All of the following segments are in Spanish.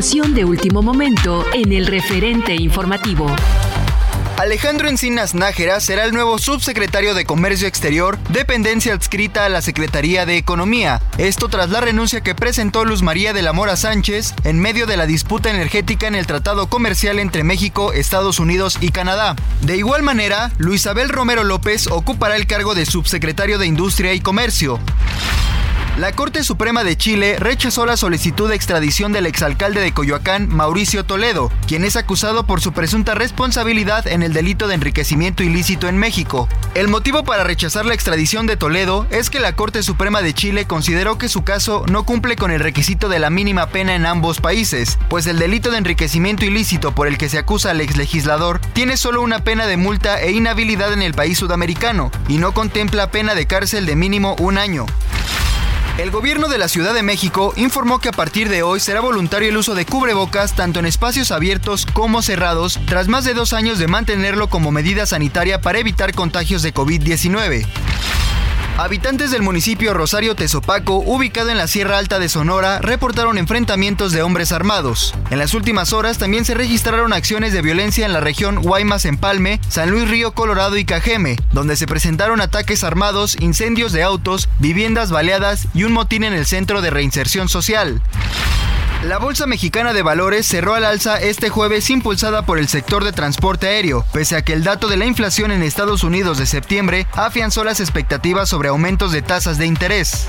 De último momento en el referente informativo. Alejandro Encinas Nájera será el nuevo subsecretario de Comercio Exterior, dependencia adscrita a la Secretaría de Economía. Esto tras la renuncia que presentó Luz María de la Mora Sánchez en medio de la disputa energética en el Tratado Comercial entre México, Estados Unidos y Canadá. De igual manera, Luisabel Romero López ocupará el cargo de subsecretario de Industria y Comercio. La Corte Suprema de Chile rechazó la solicitud de extradición del exalcalde de Coyoacán, Mauricio Toledo, quien es acusado por su presunta responsabilidad en el delito de enriquecimiento ilícito en México. El motivo para rechazar la extradición de Toledo es que la Corte Suprema de Chile consideró que su caso no cumple con el requisito de la mínima pena en ambos países, pues el delito de enriquecimiento ilícito por el que se acusa al exlegislador tiene solo una pena de multa e inhabilidad en el país sudamericano y no contempla pena de cárcel de mínimo un año. El gobierno de la Ciudad de México informó que a partir de hoy será voluntario el uso de cubrebocas tanto en espacios abiertos como cerrados, tras más de dos años de mantenerlo como medida sanitaria para evitar contagios de COVID-19. Habitantes del municipio Rosario Tezopaco, ubicado en la Sierra Alta de Sonora, reportaron enfrentamientos de hombres armados. En las últimas horas también se registraron acciones de violencia en la región Guaymas Empalme, San Luis Río Colorado y Cajeme, donde se presentaron ataques armados, incendios de autos, viviendas baleadas y un motín en el Centro de Reinserción Social. La Bolsa Mexicana de Valores cerró al alza este jueves impulsada por el sector de transporte aéreo, pese a que el dato de la inflación en Estados Unidos de septiembre afianzó las expectativas sobre aumentos de tasas de interés.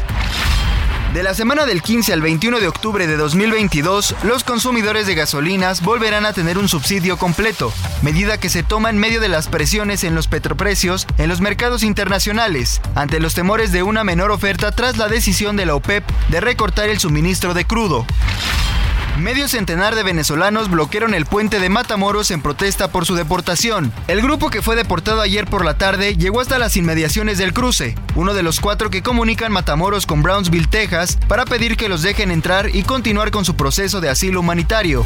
De la semana del 15 al 21 de octubre de 2022, los consumidores de gasolinas volverán a tener un subsidio completo, medida que se toma en medio de las presiones en los petroprecios en los mercados internacionales, ante los temores de una menor oferta tras la decisión de la OPEP de recortar el suministro de crudo. Medio centenar de venezolanos bloquearon el puente de Matamoros en protesta por su deportación. El grupo que fue deportado ayer por la tarde llegó hasta las inmediaciones del cruce, uno de los cuatro que comunican Matamoros con Brownsville, Texas, para pedir que los dejen entrar y continuar con su proceso de asilo humanitario.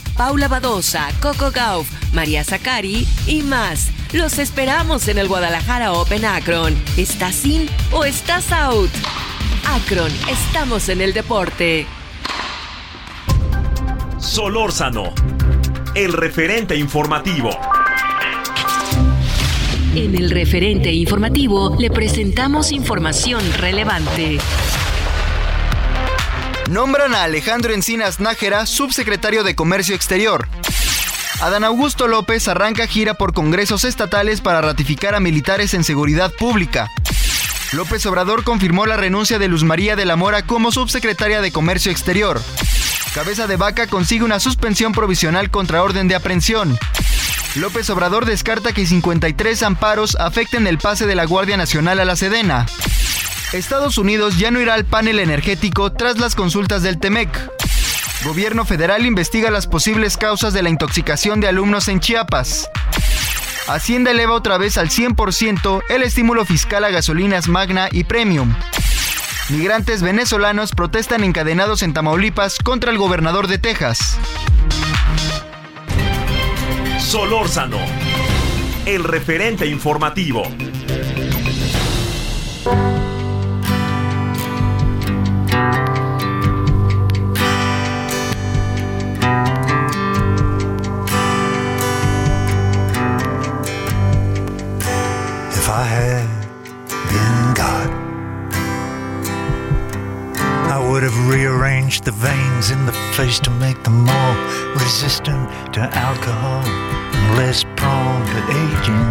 Paula Badosa, Coco Gauff, María Zacari y más. Los esperamos en el Guadalajara Open Akron. ¿Estás in o estás out? Akron, estamos en el deporte. Solórzano, el referente informativo. En el referente informativo le presentamos información relevante. Nombran a Alejandro Encinas Nájera subsecretario de Comercio Exterior. Adán Augusto López arranca gira por congresos estatales para ratificar a militares en seguridad pública. López Obrador confirmó la renuncia de Luz María de la Mora como subsecretaria de Comercio Exterior. Cabeza de Vaca consigue una suspensión provisional contra orden de aprehensión. López Obrador descarta que 53 amparos afecten el pase de la Guardia Nacional a la Sedena. Estados Unidos ya no irá al panel energético tras las consultas del TEMEC. Gobierno federal investiga las posibles causas de la intoxicación de alumnos en Chiapas. Hacienda eleva otra vez al 100% el estímulo fiscal a gasolinas Magna y Premium. Migrantes venezolanos protestan encadenados en Tamaulipas contra el gobernador de Texas. Solórzano, el referente informativo. Have rearranged the veins in the face to make them more resistant to alcohol and less prone to aging.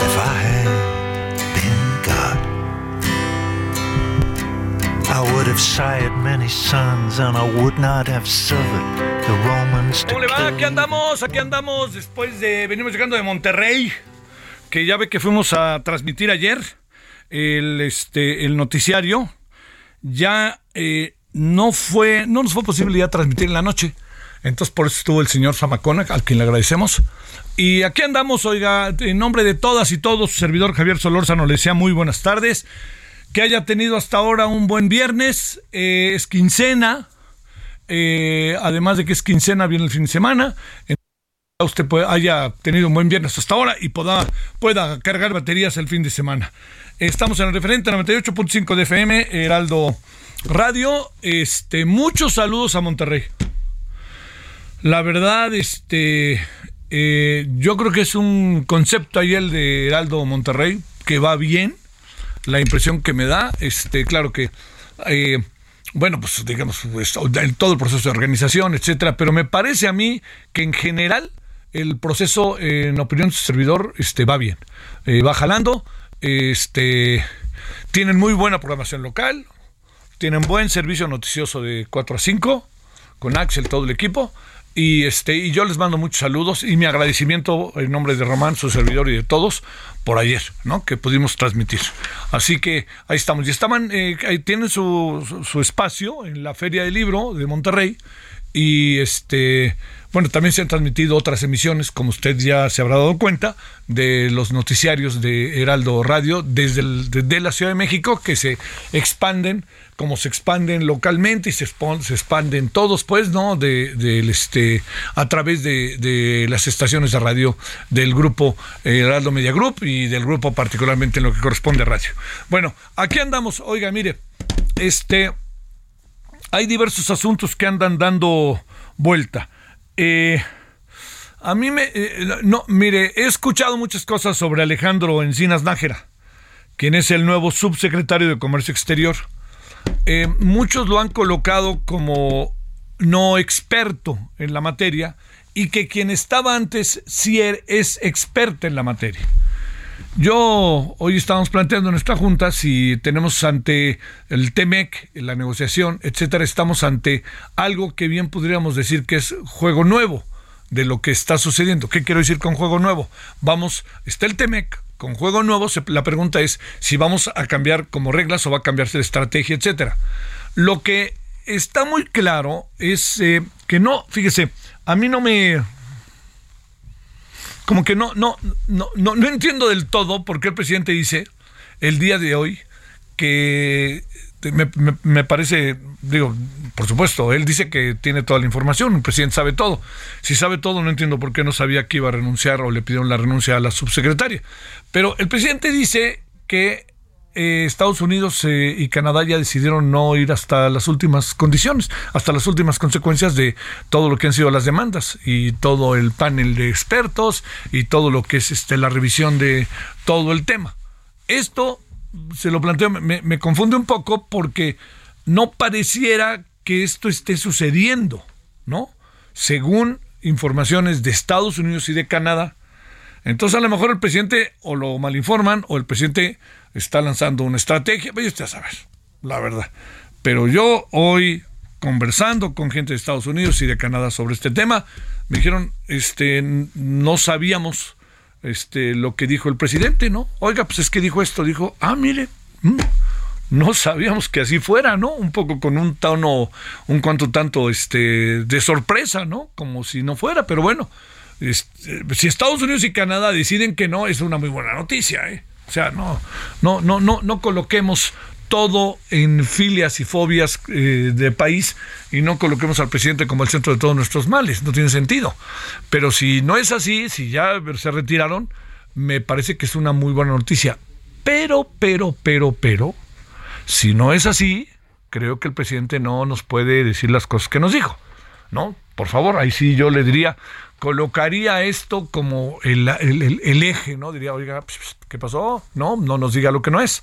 If I had been God, I would have sired many sons and I would not have suffered the Romans to ¿Cómo le va? Aquí andamos, aquí andamos después de venimos llegando de Monterrey, que ya ve que fuimos a transmitir ayer el este el noticiario. Ya eh, no fue no nos fue posible ya transmitir en la noche. Entonces por eso estuvo el señor Zamacona, al quien le agradecemos. Y aquí andamos, oiga, en nombre de todas y todos, su servidor Javier Solórzano le decía muy buenas tardes. Que haya tenido hasta ahora un buen viernes, eh, es quincena, eh, además de que es quincena, viene el fin de semana. Usted haya tenido un buen viernes hasta ahora y pueda, cargar baterías el fin de semana. Estamos en el referente 98.5 de FM, Heraldo Radio. Este, muchos saludos a Monterrey. La verdad, este, eh, yo creo que es un concepto ahí el de Heraldo Monterrey que va bien. La impresión que me da, este, claro que eh, bueno, pues digamos, pues, todo el proceso de organización, etcétera, pero me parece a mí que en general el proceso, eh, en opinión de su servidor, este, va bien. Eh, va jalando, este, tienen muy buena programación local, tienen buen servicio noticioso de 4 a 5, con Axel, todo el equipo. Y este, y yo les mando muchos saludos y mi agradecimiento en nombre de Román, su servidor y de todos por ayer, ¿no? Que pudimos transmitir. Así que ahí estamos. Y estaban, eh, ahí tienen su, su, espacio en la Feria del Libro de Monterrey. Y este, bueno, también se han transmitido otras emisiones, como usted ya se habrá dado cuenta, de los noticiarios de Heraldo Radio desde, la Ciudad de México, que se expanden, como se expanden localmente y se, expanden todos, pues, ¿no? De, del, este, a través de, de las estaciones de radio del grupo Heraldo Media Group y del grupo particularmente en lo que corresponde a radio. Bueno, aquí andamos, oiga, mire, este hay diversos asuntos que andan dando vuelta. Eh, a mí me... eh, no, mire, he escuchado muchas cosas sobre Alejandro Encinas Nájera, quien es el nuevo subsecretario de Comercio Exterior. Eh, muchos lo han colocado como no experto en la materia y que quien estaba antes sí er- es experta en la materia. Yo hoy estamos planteando en nuestra junta si tenemos ante el TEMEC, la negociación, etcétera, estamos ante algo que bien podríamos decir que es juego nuevo de lo que está sucediendo. ¿Qué quiero decir con juego nuevo? Vamos, está el TEMEC con juego nuevo, la pregunta es si vamos a cambiar como reglas o va a cambiarse de estrategia, etcétera. Lo que está muy claro es eh, que no, fíjese, a mí no me como que no, no, no, no, no entiendo del todo por qué el presidente dice el día de hoy que me, me- parece, digo, por supuesto, él dice que tiene toda la información, el presidente sabe todo. Si sabe todo, no entiendo por qué no sabía que iba a renunciar o le pidieron la renuncia a la subsecretaria. Pero el presidente dice que eh, Estados Unidos eh, y Canadá ya decidieron no ir hasta las últimas condiciones, hasta las últimas consecuencias de todo lo que han sido las demandas y todo el panel de expertos y todo lo que es este, la revisión de todo el tema. Esto se lo planteo, me, me confunde un poco porque no pareciera que esto esté sucediendo, ¿no? Según informaciones de Estados Unidos y de Canadá, entonces a lo mejor el presidente o lo malinforman o el presidente está lanzando una estrategia, vaya usted a saber, la verdad. Pero yo hoy conversando con gente de Estados Unidos y de Canadá sobre este tema, me dijeron, este, no sabíamos este, lo que dijo el presidente, ¿no? Oiga, pues es que dijo esto, dijo, ah, mire, mm, no sabíamos que así fuera, ¿no? Un poco con un tono, un cuanto tanto, este, de sorpresa, ¿no? Como si no fuera, pero bueno, este, si Estados Unidos y Canadá deciden que no, es una muy buena noticia, ¿eh? O sea, no, no, no, no, no coloquemos todo en filias y fobias eh, de país y no coloquemos al presidente como el centro de todos nuestros males. No tiene sentido. Pero si no es así, si ya se retiraron, me parece que es una muy buena noticia. Pero, pero, pero, pero, si no es así, creo que el presidente no nos puede decir las cosas que nos dijo. ¿No? Por favor, ahí sí yo le diría, colocaría esto como el, eje, ¿no? Diría, oiga, ¿qué pasó? No, no nos diga lo que no es.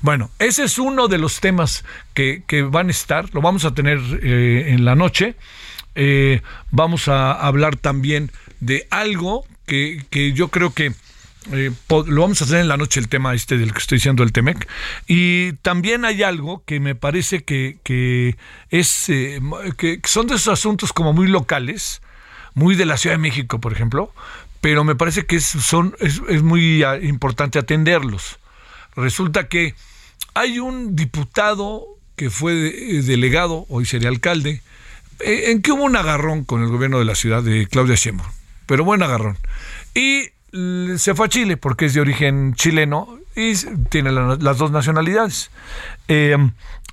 Bueno, ese es uno de los temas que, van a estar, lo vamos a tener eh, en la noche. Eh, vamos a hablar también de algo que, que yo creo que eh, lo vamos a hacer en la noche el tema este del que estoy diciendo el Temec. Y también hay algo que me parece que, que es que son de esos asuntos como muy locales, muy de la Ciudad de México, por ejemplo, pero me parece que es, son, es, muy ah, importante atenderlos. Resulta que hay un diputado que fue eh, delegado, hoy sería alcalde, eh, en que hubo un agarrón con el gobierno de la ciudad de Claudia Sheinbaum, pero buen agarrón. Y se fue a Chile porque es de origen chileno y tiene las dos nacionalidades. Eh,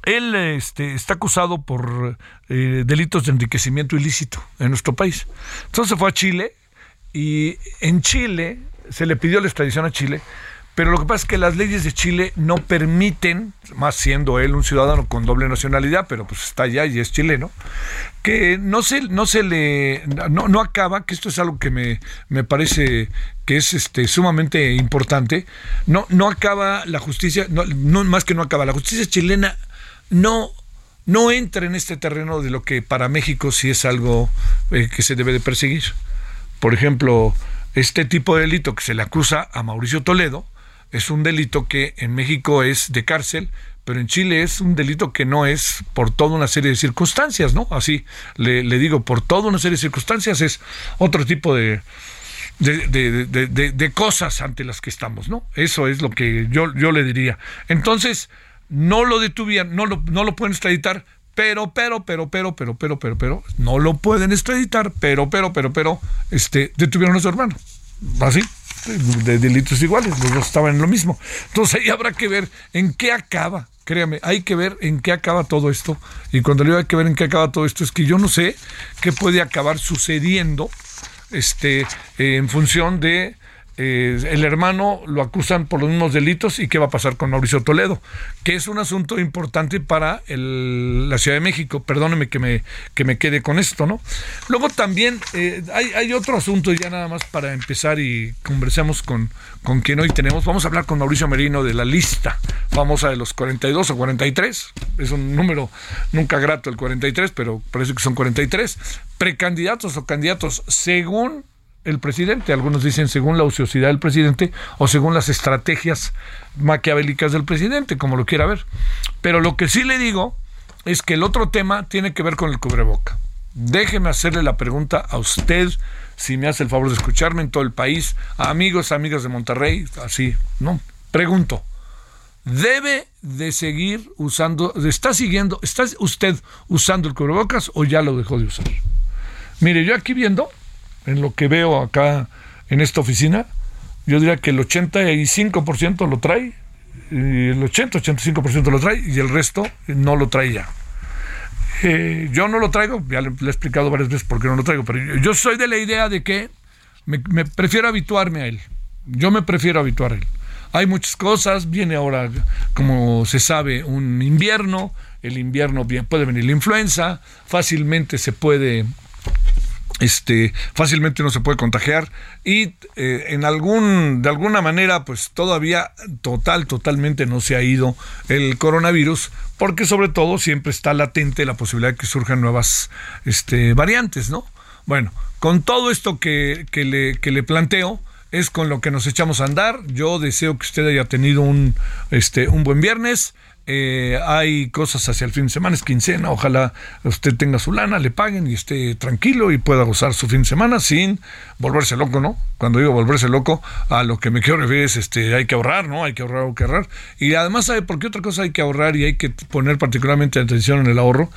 él este, está acusado por eh, delitos de enriquecimiento ilícito en nuestro país. Entonces fue a Chile y en Chile se le pidió la extradición a Chile, pero lo que pasa es que las leyes de Chile no permiten, más siendo él un ciudadano con doble nacionalidad, pero pues está allá y es chileno, que no se, no se le, no, no acaba, que esto es algo que me, me parece que es este, sumamente importante, no, no acaba la justicia, no, más que no acaba, la justicia chilena no, no entra en este terreno de lo que para México sí es algo eh, que se debe de perseguir. Por ejemplo, este tipo de delito que se le acusa a Mauricio Toledo es un delito que en México es de cárcel, pero en Chile es un delito que no es por toda una serie de circunstancias, ¿no? Así le, digo, por toda una serie de circunstancias es otro tipo de, de, de, cosas ante las que estamos, ¿no? Eso es lo que yo, yo le diría. Entonces, no lo detuvieron, no lo, no lo pueden extraditar, pero, pero, pero, pero, pero, pero, pero, pero, no lo pueden extraditar, pero, pero, pero, pero, este, detuvieron a su hermano. Así, de delitos iguales, los dos estaban en lo mismo. Entonces ahí habrá que ver en qué acaba. Créame, hay que ver en qué acaba todo esto. Y cuando le digo hay que ver en qué acaba todo esto, es que yo no sé qué puede acabar sucediendo este, en función de eh, el hermano lo acusan por los mismos delitos y qué va a pasar con Mauricio Toledo, que es un asunto importante para la Ciudad de México. Perdóneme que me, que me quede con esto, ¿no? Luego también eh, hay, otro asunto ya nada más para empezar y conversemos con, con quien hoy tenemos. Vamos a hablar con Mauricio Merino de la lista famosa de los 42 o 43. Es un número nunca grato el 43, pero parece que son 43 precandidatos o candidatos según el presidente. Algunos dicen según la ociosidad del presidente o según las estrategias maquiavélicas del presidente, como lo quiera ver. Pero lo que sí le digo es que el otro tema tiene que ver con el cubreboca. Déjeme hacerle la pregunta a usted, si me hace el favor de escucharme en todo el país, amigos, amigas de Monterrey, así, ¿no? Pregunto, ¿debe de seguir usando, está siguiendo, está usted usando el cubrebocas o ya lo dejó de usar? Mire, yo aquí viendo, en lo que veo acá en esta oficina, yo diría que el 85% lo trae, el 80-85% lo trae y el resto no lo trae ya. Eh, yo no lo traigo, ya le, he explicado varias veces por qué no lo traigo, pero yo, soy de la idea de que me, prefiero habituarme a él. Yo me prefiero habituar a él. Hay muchas cosas, viene ahora, como se sabe, un invierno, el invierno puede venir la influenza, fácilmente se puede este fácilmente no se puede contagiar y eh, en algún de alguna manera pues todavía total totalmente no se ha ido el coronavirus porque sobre todo siempre está latente la posibilidad de que surjan nuevas este, variantes no bueno con todo esto que, que, le, que le planteo es con lo que nos echamos a andar. Yo deseo que usted haya tenido un este un buen viernes eh, hay cosas hacia el fin de semana, es quincena, ojalá usted tenga su lana, le paguen y esté tranquilo y pueda gozar su fin de semana sin volverse loco, ¿no? Cuando digo volverse loco, a lo que me quiero referir es, este, hay que ahorrar, ¿no? Hay que ahorrar, hay que ahorrar. Y además, ¿sabe por qué otra cosa hay que ahorrar y hay que poner particularmente atención en el ahorro?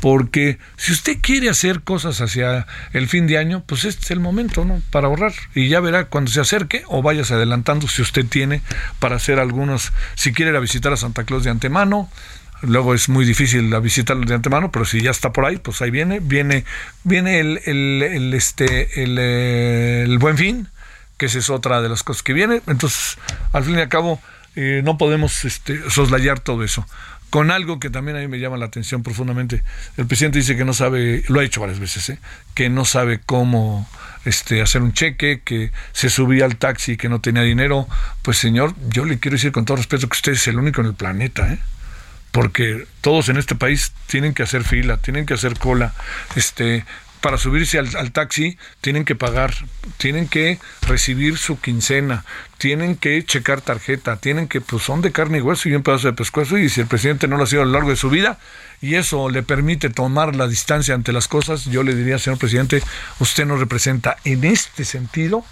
Porque si usted quiere hacer cosas hacia el fin de año, pues este es el momento, ¿no? Para ahorrar. Y ya verá cuando se acerque o vayas adelantando si usted tiene para hacer algunos, si quiere ir a visitar a Santa Claus de antemano, luego es muy difícil visitarlo de antemano, pero si ya está por ahí, pues ahí viene, viene, viene el, el, este, el, el, buen fin, que esa es otra de las cosas que viene. Entonces, al fin y al cabo, eh, no podemos este, soslayar todo eso. Con algo que también a mí me llama la atención profundamente. El presidente dice que no sabe, lo ha dicho varias veces, ¿eh? que no sabe cómo este, hacer un cheque, que se subía al taxi que no tenía dinero. Pues señor, yo le quiero decir con todo respeto que usted es el único en el planeta, ¿eh? porque todos en este país tienen que hacer fila, tienen que hacer cola, este, para subirse al, taxi tienen que pagar, tienen que recibir su quincena, tienen que checar tarjeta, tienen que, pues son de carne y hueso y un pedazo de pescuezo y si el presidente no lo ha sido a lo largo de su vida y eso le permite tomar la distancia ante las cosas, yo le diría, señor presidente, usted no representa en este sentido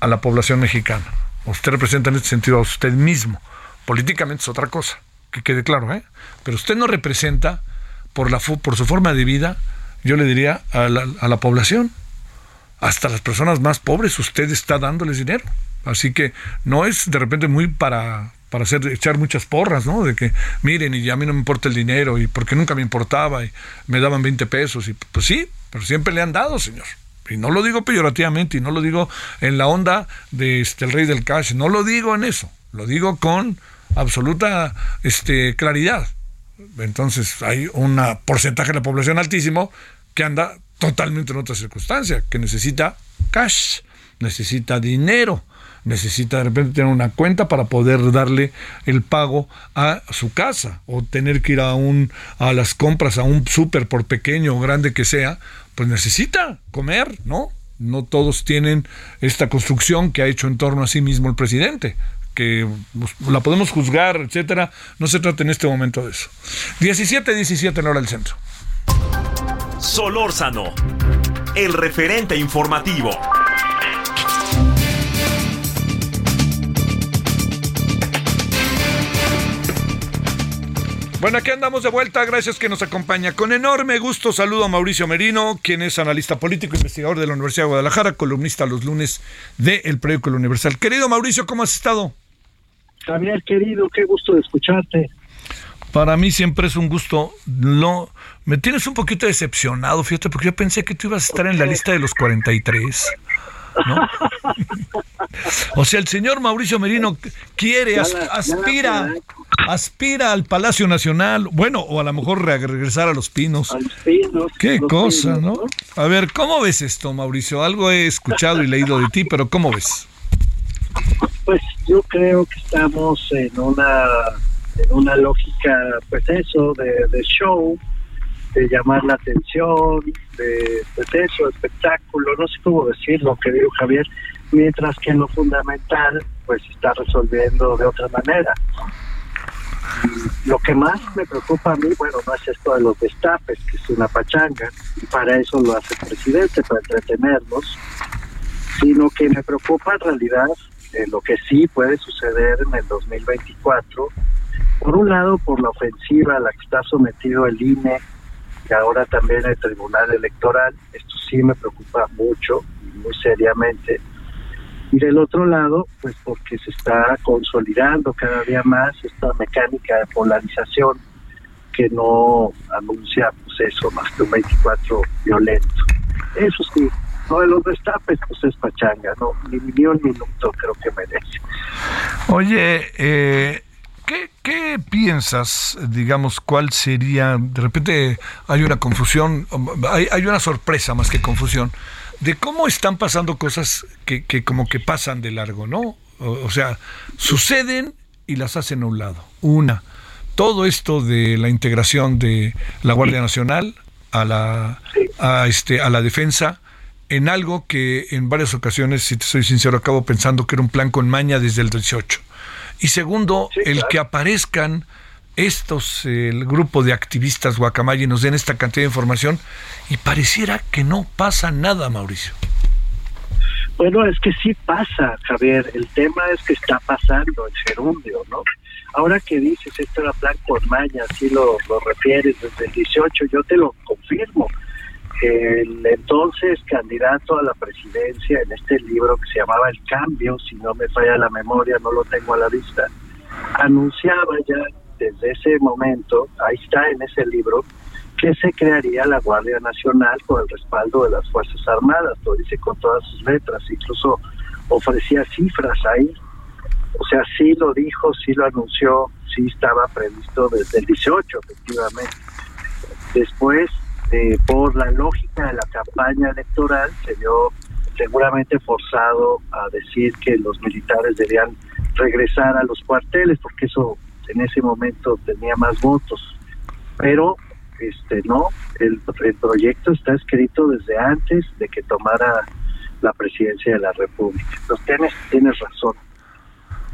a la población mexicana, usted representa en este sentido a usted mismo, políticamente es otra cosa que quede claro, ¿eh? Pero usted no representa por, la, por su forma de vida, yo le diría a la, población, hasta las personas más pobres, usted está dándoles dinero. Así que no es de repente muy para, para hacer, echar muchas porras, ¿no? De que miren, y a mí no me importa el dinero, y porque nunca me importaba, y me daban 20 pesos, y pues sí, pero siempre le han dado, señor. Y no lo digo peyorativamente, y no lo digo en la onda de este, el rey del cash, no lo digo en eso, lo digo con absoluta este, claridad. Entonces hay un porcentaje de la población altísimo que anda totalmente en otra circunstancia, que necesita cash, necesita dinero, necesita de repente tener una cuenta para poder darle el pago a su casa o tener que ir a un a las compras a un súper por pequeño o grande que sea, pues necesita comer, ¿no? No todos tienen esta construcción que ha hecho en torno a sí mismo el presidente que la podemos juzgar, etcétera. No se trata en este momento de eso. 17, 17 en hora del centro. Solórzano, el referente informativo. Bueno, aquí andamos de vuelta, gracias que nos acompaña. Con enorme gusto saludo a Mauricio Merino, quien es analista político, investigador de la Universidad de Guadalajara, columnista los lunes de El Periódico Universal. Querido Mauricio, ¿cómo has estado? Javier, querido, qué gusto de escucharte. Para mí siempre es un gusto. No, me tienes un poquito decepcionado, fíjate, porque yo pensé que tú ibas a estar en la lista de los 43. ¿no? o sea, el señor Mauricio Merino quiere, aspira, aspira al Palacio Nacional, bueno, o a lo mejor regresar a Los Pinos. Qué cosa, ¿no? A ver, ¿cómo ves esto, Mauricio? Algo he escuchado y leído de ti, pero ¿cómo ves? Pues yo creo que estamos en una en una lógica, pues eso, de, show, de llamar la atención, de pues eso, espectáculo, no sé cómo decirlo, querido Javier, mientras que en lo fundamental, pues está resolviendo de otra manera. lo que más me preocupa a mí, bueno, no es esto de los destapes, que es una pachanga, y para eso lo hace el presidente, para entretenernos, sino que me preocupa en realidad eh, lo que sí puede suceder en el 2024. Por un lado, por la ofensiva a la que está sometido el INE y ahora también el Tribunal Electoral. Esto sí me preocupa mucho y muy seriamente. Y del otro lado, pues porque se está consolidando cada día más esta mecánica de polarización que no anuncia pues eso, más que un 24 violento. Eso sí, no de los destapes, pues es pachanga, ¿no? Ni, ni un minuto creo que merece. Oye, eh, ¿qué, ¿qué piensas, digamos, cuál sería, de repente hay una confusión, hay, hay una sorpresa más que confusión, de cómo están pasando cosas que, que como que pasan de largo, ¿no? O, sea, suceden y las hacen a un lado. Una, todo esto de la integración de la Guardia Nacional a la, a este, a la defensa, en algo que en varias ocasiones, si te soy sincero, acabo pensando que era un plan con maña desde el 18. Y segundo, el que aparezcan estos, el grupo de activistas Guacamaya nos den esta cantidad de información y pareciera que no pasa nada, Mauricio. Bueno, es que sí pasa, Javier. El tema es que está pasando el gerundio, ¿no? Ahora que dices, esto era plan por maña, así lo, lo refieres desde el 18, yo te lo confirmo. El entonces candidato a la presidencia en este libro que se llamaba El Cambio, si no me falla la memoria, no lo tengo a la vista, anunciaba ya desde ese momento, ahí está en ese libro, que se crearía la Guardia Nacional con el respaldo de las Fuerzas Armadas, lo dice con todas sus letras, incluso ofrecía cifras ahí, o sea, sí lo dijo, sí lo anunció, sí estaba previsto desde el 18, efectivamente. Después, eh, por la lógica de la campaña electoral, se vio seguramente forzado a decir que los militares debían regresar a los cuarteles, porque eso en ese momento tenía más votos. Pero este no, el, proyecto está escrito desde antes de que tomara la presidencia de la República. Entonces tienes, tienes razón.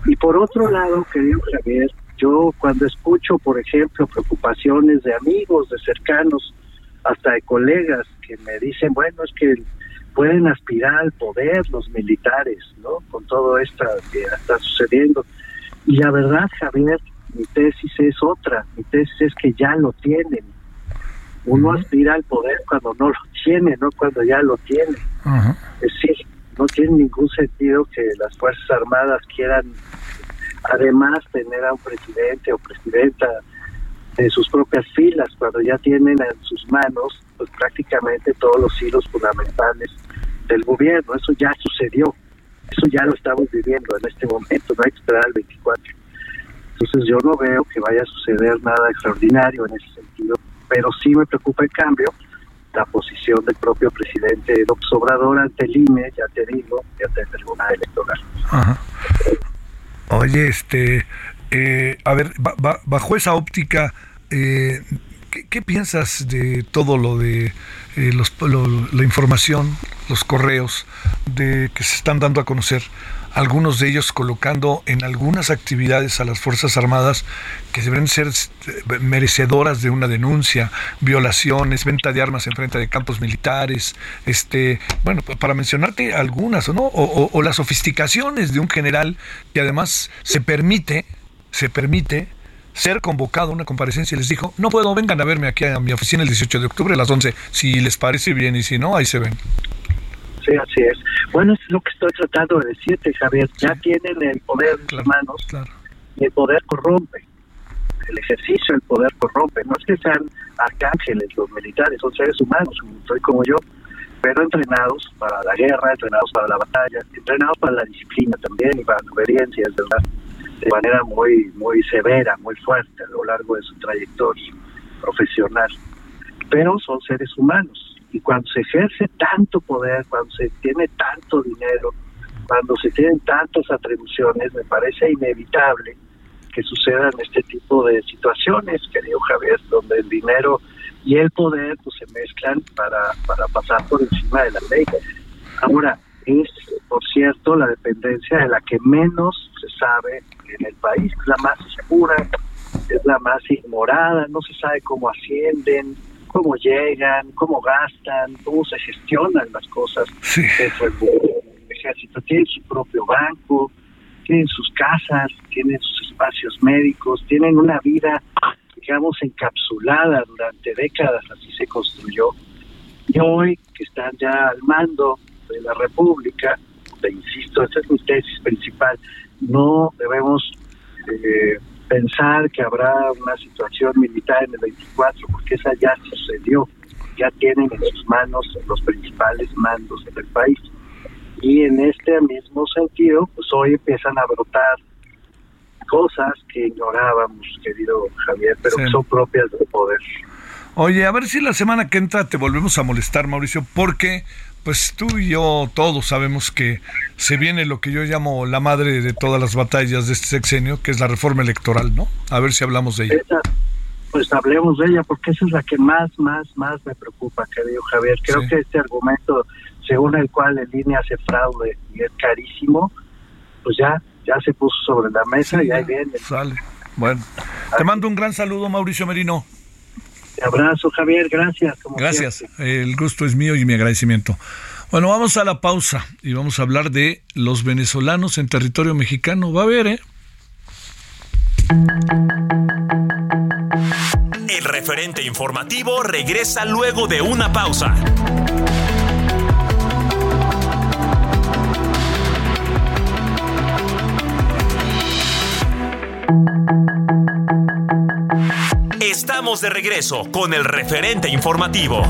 Y por otro lado, querido Javier, yo cuando escucho, por ejemplo, preocupaciones de amigos, de cercanos, hasta de colegas que me dicen, bueno, es que pueden aspirar al poder los militares, ¿no? Con todo esto que está sucediendo. Y la verdad, Javier, mi tesis es otra. Mi tesis es que ya lo tienen. Uno aspira al poder cuando no lo tiene, no cuando ya lo tiene. Es decir, no tiene ningún sentido que las Fuerzas Armadas quieran además tener a un presidente o presidenta en sus propias filas cuando ya tienen en sus manos pues prácticamente todos los hilos fundamentales del gobierno. Eso ya sucedió. Eso ya lo estamos viviendo en este momento. No hay que esperar al 24. Entonces yo no veo que vaya a suceder nada extraordinario en ese sentido, pero sí me preocupa en cambio la posición del propio presidente López Obrador ante el INE, ya te digo, y ante el Tribunal Electoral. Oye, este, eh, a ver, bajo esa óptica, eh, ¿qué, piensas de todo lo de eh, los, la información, los correos de que se están dando a conocer? algunos de ellos colocando en algunas actividades a las Fuerzas Armadas que deben ser eh, merecedoras de una denuncia, violaciones, venta de armas en frente de campos militares, este, bueno, para mencionarte algunas, ¿no? O, o las sofisticaciones de un general que además se permite, se permite ser convocado a una comparecencia y les dijo, no puedo, vengan a verme aquí a mi oficina el 18 de octubre a las 11, si les parece bien y si no, ahí se ven. Sí, así es. Bueno, es lo que estoy tratando de decirte, Javier. Ya tienen el poder en sus manos el poder corrompe. El ejercicio del poder corrompe. No es que sean arcángeles los militares, son seres humanos, soy como yo, pero entrenados para la guerra, entrenados para la batalla, entrenados para la disciplina también y para la obediencia, es verdad, de manera muy, muy severa, muy fuerte a lo largo de su trayectoria profesional. Pero son seres humanos y cuando se ejerce tanto poder, cuando se tiene tanto dinero, cuando se tienen tantas atribuciones, me parece inevitable que sucedan este tipo de situaciones, querido Javier, donde el dinero y el poder pues, se mezclan para, para pasar por encima de la ley. Ahora, es, por cierto, la dependencia de la que menos se sabe en el país, es la más oscura, es la más ignorada, no se sabe cómo ascienden, cómo llegan, cómo gastan, cómo se gestionan las cosas dentro del ejército. Tienen su propio banco, tienen sus casas, tienen sus espacios médicos, tienen una vida, digamos, encapsulada durante décadas, así se construyó. Y hoy que están ya al mando de la República, te insisto, esta es mi tesis principal, no debemos eh, pensar que habrá una situación militar en el 24, porque esa ya sucedió, ya tienen en sus manos los principales mandos del país. Y en este mismo sentido, pues hoy empiezan a brotar cosas que ignorábamos, querido Javier, pero que son propias del poder. Oye, a ver si la semana que entra te volvemos a molestar, Mauricio, porque pues tú y yo todos sabemos que se viene lo que yo llamo la madre de todas las batallas de este sexenio, que es la reforma electoral, ¿no? A ver si hablamos de ella. pues hablemos de ella, porque esa es la que más, más, más me preocupa, querido Javier. Creo que este argumento, según el cual en línea hace fraude y es carísimo, pues ya, ya se puso sobre la mesa y ahí viene. Sale. Bueno, te mando un gran saludo, Mauricio Merino. Te abrazo, Javier, gracias. gracias, el gusto es mío y mi agradecimiento. Bueno, vamos a la pausa y vamos a hablar de los venezolanos en territorio mexicano. Va a ver, ¿eh? El referente informativo regresa luego de una pausa. Estamos de regreso con el referente informativo.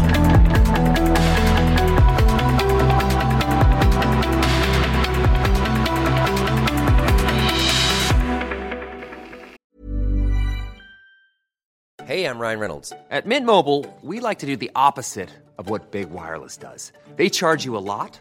Hey, I'm Ryan Reynolds. At Mint Mobile, we like to do the opposite of what Big Wireless does. They charge you a lot,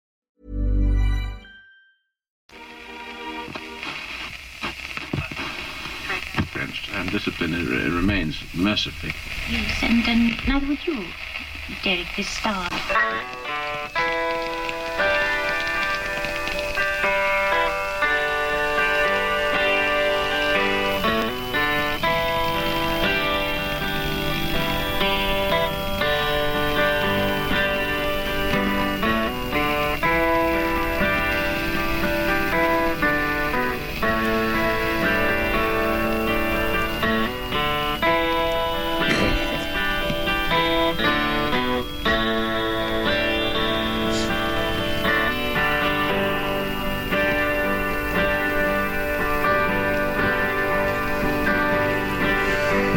And discipline remains mercifully. Yes, and, um, and neither would you, Derek, this star.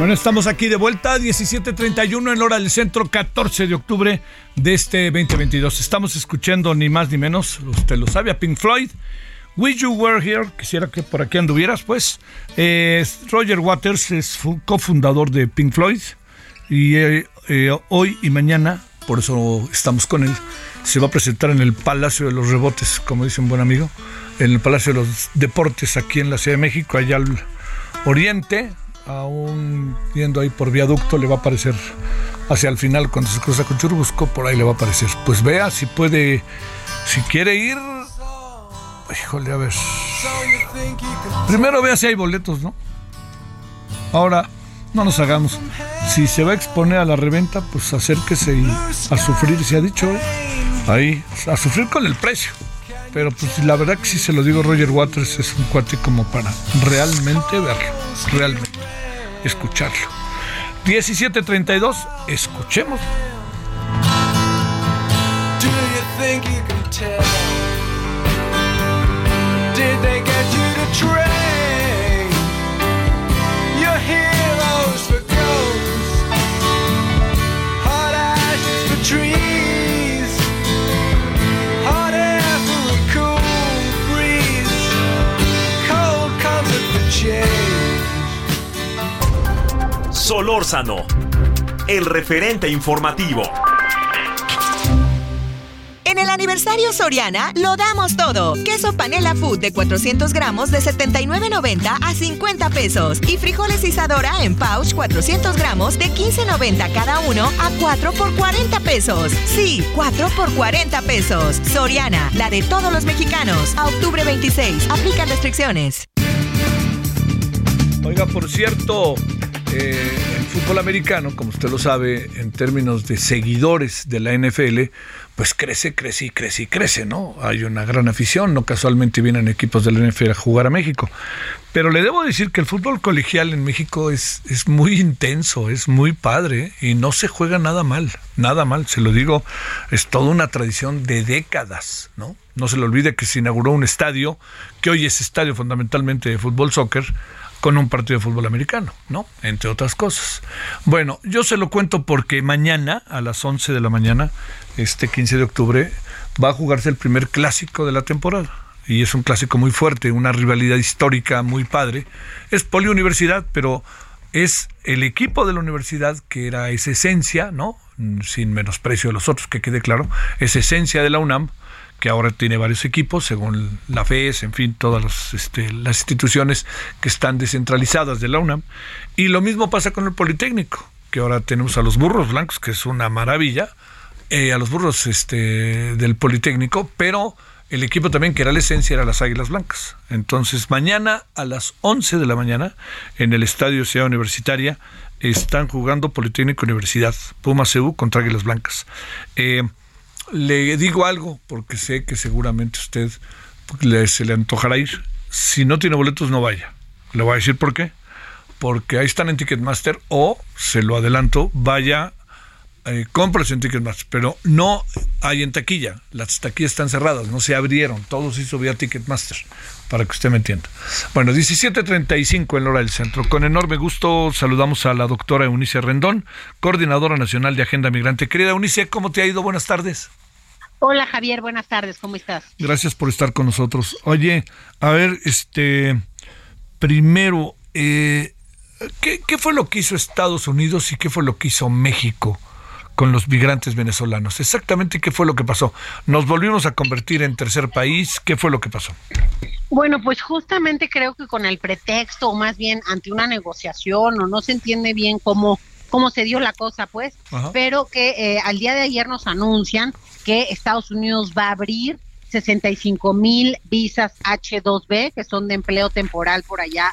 Bueno, estamos aquí de vuelta, 17.31 en hora del centro, 14 de octubre de este 2022. Estamos escuchando ni más ni menos, usted lo sabe, a Pink Floyd. Wish You Were Here, quisiera que por aquí anduvieras, pues. Eh, Roger Waters es cofundador de Pink Floyd y eh, eh, hoy y mañana, por eso estamos con él, se va a presentar en el Palacio de los Rebotes, como dice un buen amigo, en el Palacio de los Deportes aquí en la Ciudad de México, allá al oriente, aún yendo ahí por viaducto, le va a aparecer hacia el final cuando se cruza con Churubusco, por ahí le va a aparecer. Pues vea si puede, si quiere ir. Híjole, a ver. Primero vea si hay boletos, ¿no? Ahora, no nos hagamos. Si se va a exponer a la reventa, pues acérquese y a sufrir, se ha dicho, ¿eh? ahí, a sufrir con el precio. Pero pues la verdad que sí se lo digo, Roger Waters es un cuate como para realmente verlo, realmente escucharlo. 1732, escuchemos. Do you think you can tell? Did they get you to train Solórzano, el referente informativo. En el aniversario Soriana lo damos todo. Queso panela food de 400 gramos de 79.90 a 50 pesos. Y frijoles Isadora en pouch 400 gramos de 15.90 cada uno a 4 por 40 pesos. Sí, 4 por 40 pesos. Soriana, la de todos los mexicanos. A octubre 26. Aplican restricciones. Oiga, por cierto, eh, el fútbol americano, como usted lo sabe, en términos de seguidores de la NFL, pues crece, crece y crece y crece, ¿no? Hay una gran afición, no casualmente vienen equipos de la NFL a jugar a México. Pero le debo decir que el fútbol colegial en México es, es muy intenso, es muy padre y no se juega nada mal, nada mal, se lo digo, es toda una tradición de décadas, ¿no? No se le olvide que se inauguró un estadio, que hoy es estadio fundamentalmente de fútbol soccer, con un partido de fútbol americano, ¿no? Entre otras cosas. Bueno, yo se lo cuento porque mañana a las 11 de la mañana, este 15 de octubre, va a jugarse el primer clásico de la temporada. Y es un clásico muy fuerte, una rivalidad histórica muy padre. Es poliuniversidad, pero es el equipo de la universidad que era esa esencia, ¿no? Sin menosprecio de los otros, que quede claro, es esencia de la UNAM, que ahora tiene varios equipos, según la FES, en fin, todas este, las instituciones que están descentralizadas de la UNAM. Y lo mismo pasa con el Politécnico, que ahora tenemos a los burros blancos, que es una maravilla, eh, a los burros este, del Politécnico, pero el equipo también que era la esencia era las Águilas Blancas. Entonces, mañana a las 11 de la mañana, en el Estadio Ciudad Universitaria, están jugando Politécnico Universidad, Puma CU contra Águilas Blancas. Eh, le digo algo, porque sé que seguramente usted se le antojará ir. Si no tiene boletos, no vaya. Le voy a decir por qué. Porque ahí están en Ticketmaster o, se lo adelanto, vaya eh, compras en Ticketmaster, pero no hay en taquilla. Las taquillas están cerradas, no se abrieron. Todo se hizo vía Ticketmaster, para que usted me entienda. Bueno, 17.35 en hora del centro. Con enorme gusto saludamos a la doctora Eunice Rendón, coordinadora nacional de Agenda Migrante. Querida Eunice, ¿cómo te ha ido? Buenas tardes. Hola Javier, buenas tardes, ¿cómo estás? Gracias por estar con nosotros. Oye, a ver, este, primero, eh, ¿qué, ¿qué fue lo que hizo Estados Unidos y qué fue lo que hizo México? Con los migrantes venezolanos. Exactamente qué fue lo que pasó. ¿Nos volvimos a convertir en tercer país? ¿Qué fue lo que pasó? Bueno, pues justamente creo que con el pretexto, o más bien ante una negociación, o no se entiende bien cómo, cómo se dio la cosa, pues, Ajá. pero que eh, al día de ayer nos anuncian que Estados Unidos va a abrir 65 mil visas H2B, que son de empleo temporal por allá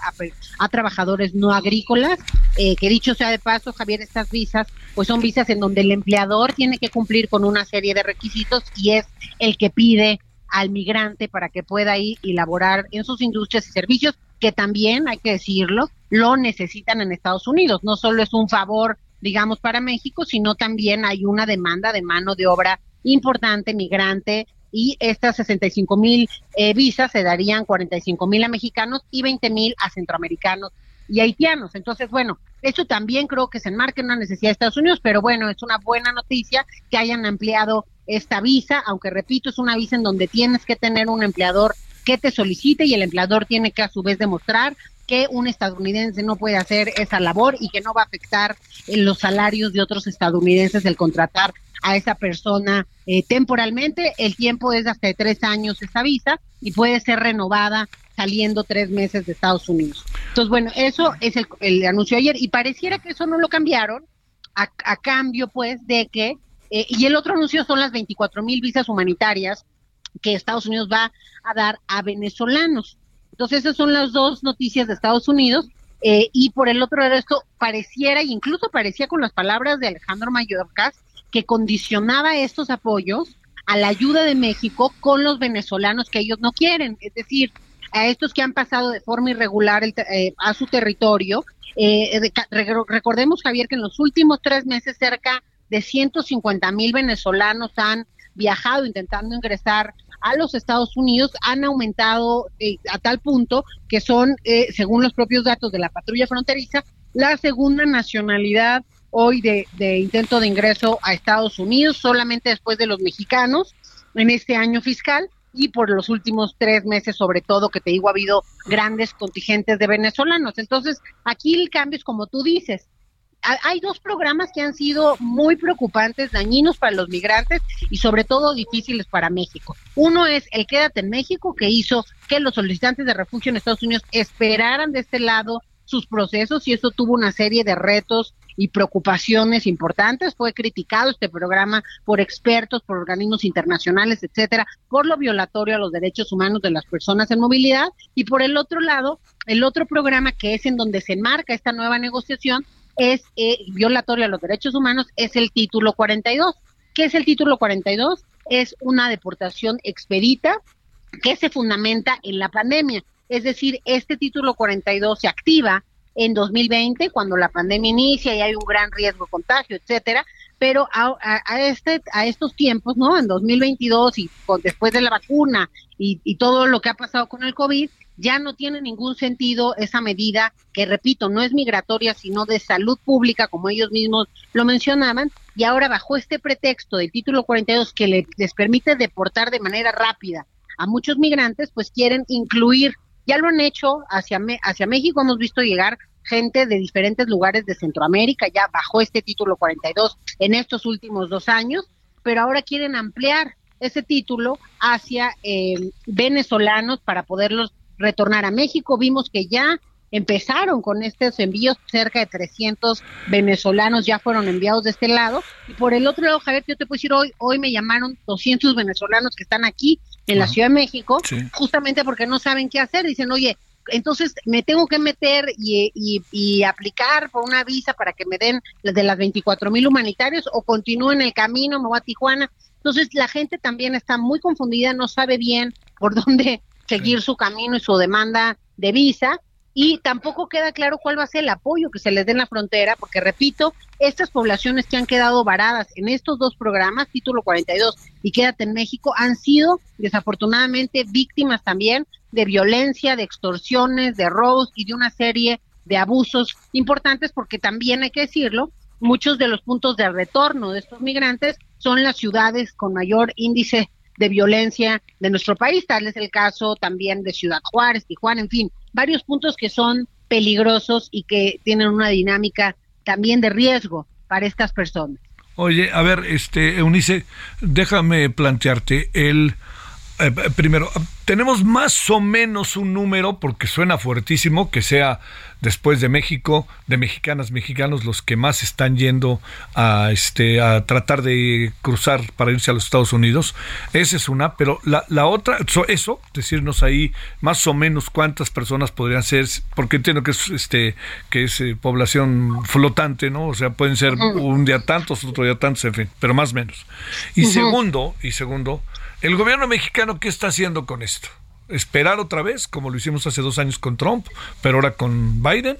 a trabajadores no agrícolas, eh, que dicho sea de paso, Javier, estas visas, pues son visas en donde el empleador tiene que cumplir con una serie de requisitos y es el que pide al migrante para que pueda ir y laborar en sus industrias y servicios, que también, hay que decirlo, lo necesitan en Estados Unidos. No solo es un favor, digamos, para México, sino también hay una demanda de mano de obra importante, migrante, y estas 65 mil eh, visas se darían 45 mil a mexicanos y 20 mil a centroamericanos y haitianos. Entonces, bueno, eso también creo que se enmarca en una necesidad de Estados Unidos, pero bueno, es una buena noticia que hayan ampliado esta visa, aunque repito, es una visa en donde tienes que tener un empleador que te solicite y el empleador tiene que a su vez demostrar que un estadounidense no puede hacer esa labor y que no va a afectar en los salarios de otros estadounidenses el contratar a esa persona eh, temporalmente. El tiempo es hasta de tres años esa visa y puede ser renovada saliendo tres meses de Estados Unidos. Entonces, bueno, eso es el, el anuncio ayer y pareciera que eso no lo cambiaron a, a cambio, pues, de que, eh, y el otro anuncio son las 24 mil visas humanitarias que Estados Unidos va a dar a venezolanos. Entonces, esas son las dos noticias de Estados Unidos. eh, y por el otro lado, esto pareciera, incluso parecía con las palabras de Alejandro Mayorkas, que condicionaba estos apoyos a la ayuda de México con los venezolanos que ellos no quieren. Es decir, a estos que han pasado de forma irregular el eh, a su territorio. Eh, recordemos, Javier, que en los últimos tres meses cerca de 150 mil venezolanos han viajado intentando ingresar a los Estados Unidos, han aumentado eh, a tal punto que son, eh, según los propios datos de la patrulla fronteriza, la segunda nacionalidad hoy de, de intento de ingreso a Estados Unidos, solamente después de los mexicanos en este año fiscal y por los últimos tres meses, sobre todo, que te digo, ha habido grandes contingentes de venezolanos. Entonces, aquí el cambio es como tú dices. Ha- Hay dos programas que han sido muy preocupantes, dañinos para los migrantes y sobre todo difíciles para México. Uno es el Quédate en México, que hizo que los solicitantes de refugio en Estados Unidos esperaran de este lado sus procesos y eso tuvo una serie de retos y preocupaciones importantes. Fue criticado este programa por expertos, por organismos internacionales, etcétera, por lo violatorio a los derechos humanos de las personas en movilidad. Y por el otro lado, el otro programa que es en donde se enmarca esta nueva negociación es eh, violatorio a los derechos humanos, es el título 42. ¿Qué es el título 42? Es una deportación expedita que se fundamenta en la pandemia. Es decir, este título 42 se activa en 2020 cuando la pandemia inicia y hay un gran riesgo de contagio, etcétera, pero a, a- a este a estos tiempos, ¿no? En 2022 y con- después de la vacuna y, y todo lo que ha pasado con el COVID, ya no tiene ningún sentido esa medida que, repito, no es migratoria, sino de salud pública, como ellos mismos lo mencionaban, y ahora bajo este pretexto del título 42 que le- les permite deportar de manera rápida a muchos migrantes, pues quieren incluir, ya lo han hecho hacia, hacia México, hemos visto llegar gente de diferentes lugares de Centroamérica, ya bajó este título 42 en estos últimos dos años, pero ahora quieren ampliar ese título hacia eh, venezolanos para poderlos retornar a México. Vimos que ya empezaron con estos envíos, cerca de 300 venezolanos ya fueron enviados de este lado. Y por el otro lado, Javier, yo te puedo decir, hoy, hoy me llamaron 200 venezolanos que están aquí en la Ciudad de México, justamente porque no saben qué hacer. Dicen, oye, entonces me tengo que meter y, y, y, aplicar por una visa para que me den de las 24 mil humanitarios o continúo en el camino, me voy a Tijuana. Entonces la gente también está muy confundida, no sabe bien por dónde seguir su camino y su demanda de visa y tampoco queda claro cuál va a ser el apoyo que se les dé en la frontera, porque repito, estas poblaciones que han quedado varadas en estos dos programas, título 42 y Quédate en México, han sido desafortunadamente víctimas también de violencia, de extorsiones, de robos y de una serie de abusos importantes, porque también hay que decirlo, muchos de los puntos de retorno de estos migrantes son las ciudades con mayor índice de violencia de nuestro país, tal es el caso también de Ciudad Juárez, Tijuana, en fin, varios puntos que son peligrosos y que tienen una dinámica también de riesgo para estas personas. Oye, a ver, este Eunice, déjame plantearte el eh, primero, tenemos más o menos un número, porque suena fuertísimo, que sea después de México, de mexicanas, mexicanos, los que más están yendo a, este, a tratar de cruzar para irse a los Estados Unidos. Esa es una, pero la, la otra, eso, decirnos ahí más o menos cuántas personas podrían ser, porque entiendo que es, este, que es eh, población flotante, ¿no? O sea, pueden ser un día tantos, otro día tantos, en fin, pero más o menos. Y segundo, y segundo, ¿El gobierno mexicano qué está haciendo con esto? ¿Esperar otra vez, como lo hicimos hace dos años con Trump, pero ahora con Biden?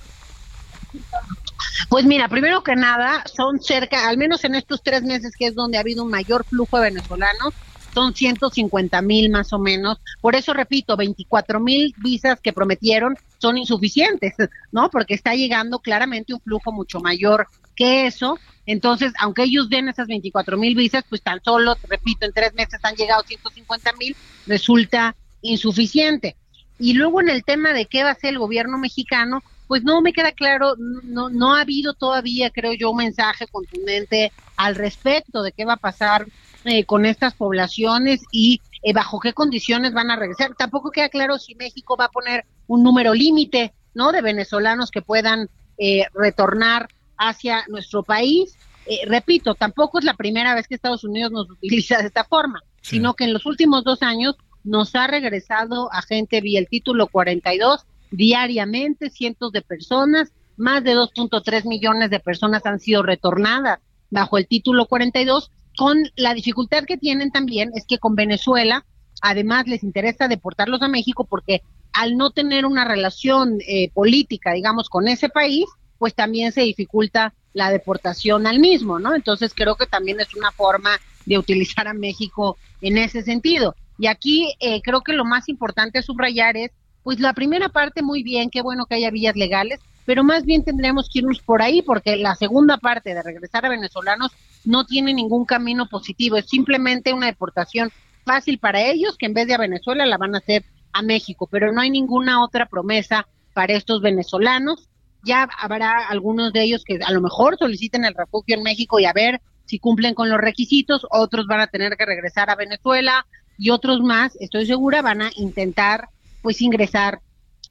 Pues mira, primero que nada, son cerca, al menos en estos tres meses que es donde ha habido un mayor flujo de venezolanos, son 150 mil más o menos. Por eso repito, 24 mil visas que prometieron son insuficientes, ¿no? Porque está llegando claramente un flujo mucho mayor que eso. Entonces, aunque ellos den esas 24 mil visas, pues tan solo, repito, en tres meses han llegado 150 mil, resulta insuficiente. Y luego en el tema de qué va a hacer el gobierno mexicano, pues no me queda claro, no, no ha habido todavía, creo yo, un mensaje contundente al respecto de qué va a pasar eh, con estas poblaciones y eh, bajo qué condiciones van a regresar. Tampoco queda claro si México va a poner un número límite, ¿no? De venezolanos que puedan eh, retornar hacia nuestro país. Eh, repito, tampoco es la primera vez que Estados Unidos nos utiliza de esta forma, sino que en los últimos dos años nos ha regresado a gente vía el título 42 diariamente, cientos de personas, más de 2.3 millones de personas han sido retornadas bajo el título 42, con la dificultad que tienen también es que con Venezuela, además les interesa deportarlos a México porque al no tener una relación eh, política, digamos, con ese país, pues también se dificulta la deportación al mismo, ¿no? Entonces creo que también es una forma de utilizar a México en ese sentido. Y aquí eh, creo que lo más importante subrayar es, pues la primera parte muy bien, qué bueno que haya vías legales, pero más bien tendremos que irnos por ahí porque la segunda parte de regresar a venezolanos no tiene ningún camino positivo, es simplemente una deportación fácil para ellos que en vez de a Venezuela la van a hacer a México, pero no hay ninguna otra promesa para estos venezolanos ya habrá algunos de ellos que a lo mejor soliciten el refugio en México y a ver si cumplen con los requisitos, otros van a tener que regresar a Venezuela y otros más, estoy segura, van a intentar pues ingresar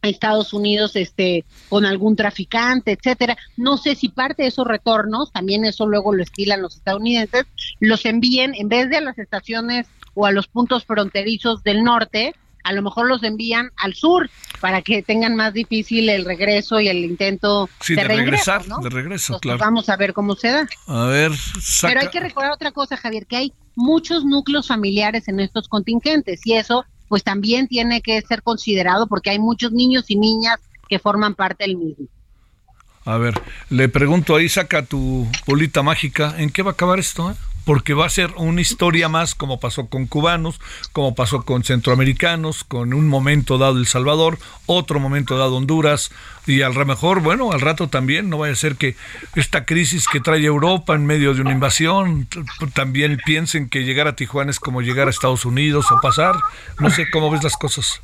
a Estados Unidos este con algún traficante, etcétera. No sé si parte de esos retornos, también eso luego lo estilan los estadounidenses, los envíen en vez de a las estaciones o a los puntos fronterizos del norte, a lo mejor los envían al sur para que tengan más difícil el regreso y el intento de, regresar, de regreso, claro. Vamos a ver cómo se da. A ver, Pero hay que recordar otra cosa, Javier, que hay muchos núcleos familiares en estos contingentes y eso pues también tiene que ser considerado porque hay muchos niños y niñas que forman parte del mismo. A ver, le pregunto ahí, saca tu bolita mágica, ¿en qué va a acabar esto? Eh? Porque va a ser una historia más como pasó con cubanos, como pasó con centroamericanos, con un momento dado El Salvador, otro momento dado Honduras, y al mejor, bueno, al rato también, no vaya a ser que esta crisis que trae Europa en medio de una invasión, también piensen que llegar a Tijuana es como llegar a Estados Unidos o pasar, no sé cómo ves las cosas.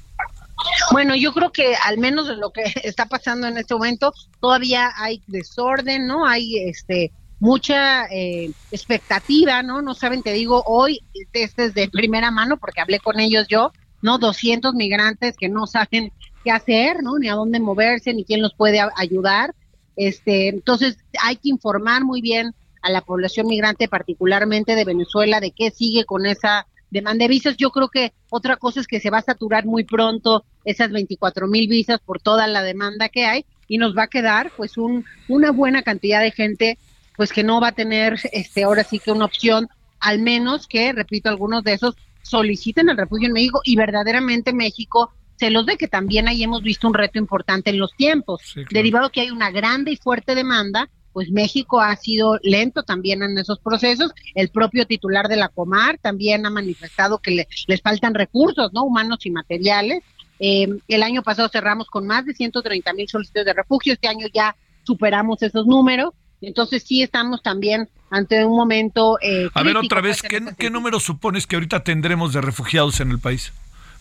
Bueno, yo creo que al menos de lo que está pasando en este momento, todavía hay desorden, ¿no? Hay este mucha eh, expectativa, ¿no? No saben, te digo, hoy, este es de primera mano porque hablé con ellos yo, ¿no? 200 migrantes que no saben qué hacer, ¿no? Ni a dónde moverse, ni quién los puede ayudar. Este, entonces, hay que informar muy bien a la población migrante, particularmente de Venezuela, de qué sigue con esa demanda de visas. Yo creo que otra cosa es que se va a saturar muy pronto esas 24 mil visas por toda la demanda que hay y nos va a quedar pues un, una buena cantidad de gente pues que no va a tener este ahora sí que una opción, al menos que, repito, algunos de esos soliciten el refugio en México y verdaderamente México se los dé, que también ahí hemos visto un reto importante en los tiempos. Derivado que hay una grande y fuerte demanda, pues México ha sido lento también en esos procesos. El propio titular de la Comar también ha manifestado que le- les faltan recursos, ¿no? Humanos y materiales. Eh, el año pasado cerramos con más de 130 mil solicitudes de refugio. Este año ya superamos esos números. Entonces sí estamos también ante un momento. eh, A ver, otra vez, ¿qué, número supones que ahorita tendremos de refugiados en el país?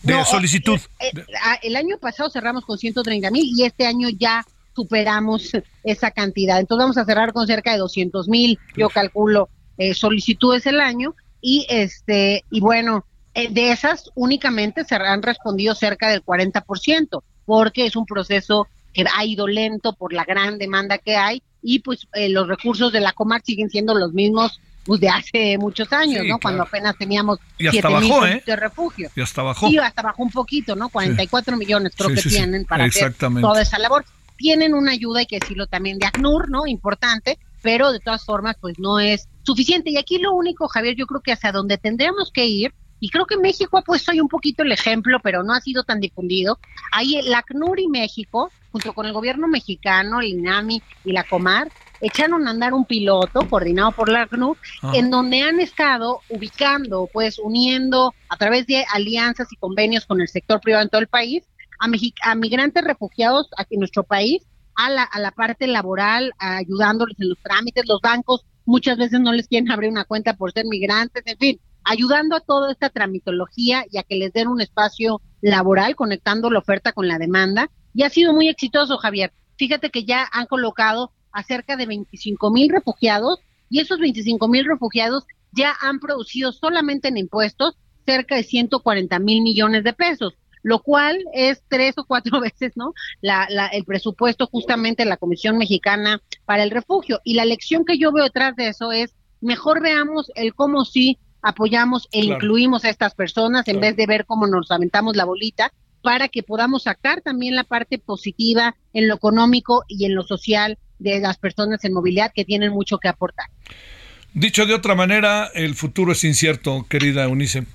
De No, solicitud. eh, eh, el año pasado cerramos con 130 mil y este año ya superamos esa cantidad. Entonces vamos a cerrar con cerca de 200 mil, yo calculo, eh, solicitudes el año y este y bueno, de esas únicamente se han respondido cerca del 40%, porque es un proceso que ha ido lento por la gran demanda que hay y pues eh, los recursos de la Comar siguen siendo los mismos pues, de hace muchos años, Sí, ¿no? claro. Cuando apenas teníamos Y hasta 7 mil bajó, ¿eh? de refugio. Y hasta bajó. Sí, hasta bajó un poquito, ¿no? 44 millones creo Sí, que sí, sí. tienen para hacer toda esa labor. Tienen una ayuda, hay que decirlo también, de ACNUR, ¿no? Importante, pero de todas formas, pues no es suficiente. Y aquí lo único, Javier, yo creo que hacia donde tendríamos que ir, y creo que México ha puesto ahí un poquito el ejemplo, pero no ha sido tan difundido. Ahí el ACNUR y México, junto con el gobierno mexicano, el INAMI y la Comar, echaron a andar un piloto coordinado por la ACNUR, Ah. en donde han estado ubicando, pues uniendo a través de alianzas y convenios con el sector privado en todo el país, a, mexi- a migrantes refugiados aquí en nuestro país, a la, a la parte laboral, ayudándoles en los trámites, los bancos muchas veces no les quieren abrir una cuenta por ser migrantes, en fin, ayudando a toda esta tramitología y a que les den un espacio laboral, conectando la oferta con la demanda. Y ha sido muy exitoso, Javier. Fíjate que ya han colocado a cerca de 25 mil refugiados y esos 25 mil refugiados ya han producido solamente en impuestos cerca de 140 mil millones de pesos, lo cual es tres o cuatro veces, ¿no? La, la- el presupuesto justamente de la Comisión Mexicana para el Refugio. Y la lección que yo veo detrás de eso es, mejor veamos el cómo sí apoyamos e Claro. incluimos a estas personas en Claro. vez de ver cómo nos aventamos la bolita para que podamos sacar también la parte positiva en lo económico y en lo social de las personas en movilidad que tienen mucho que aportar. Dicho de otra manera, el futuro es incierto, querida Eunice.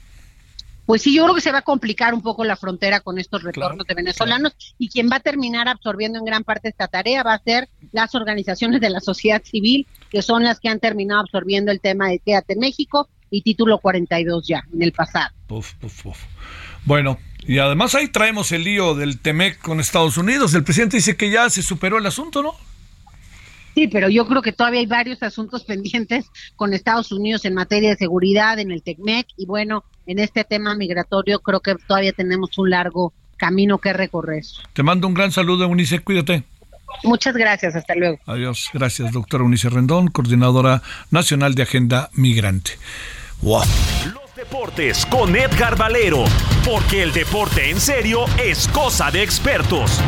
Pues sí, yo creo que se va a complicar un poco la frontera con estos retornos de venezolanos y quien va a terminar absorbiendo en gran parte esta tarea va a ser las organizaciones de la sociedad civil, que son las que han terminado absorbiendo el tema de Quédate México y título 42 ya, en el pasado. Puf, puf, puf. Bueno, y además ahí traemos el lío del TEMEC con Estados Unidos. El presidente dice que ya se superó el asunto, ¿no? Sí, pero yo creo que todavía hay varios asuntos pendientes con Estados Unidos en materia de seguridad, en el TECMEC, y bueno, en este tema migratorio creo que todavía tenemos un largo camino que recorrer. Te mando un gran saludo, Eunice, cuídate. Muchas gracias, hasta luego. Adiós. Gracias, doctora Eunice Rendón, coordinadora nacional de Agenda Migrante. Wow. Deportes con Edgar Valero, porque el deporte en serio es cosa de expertos.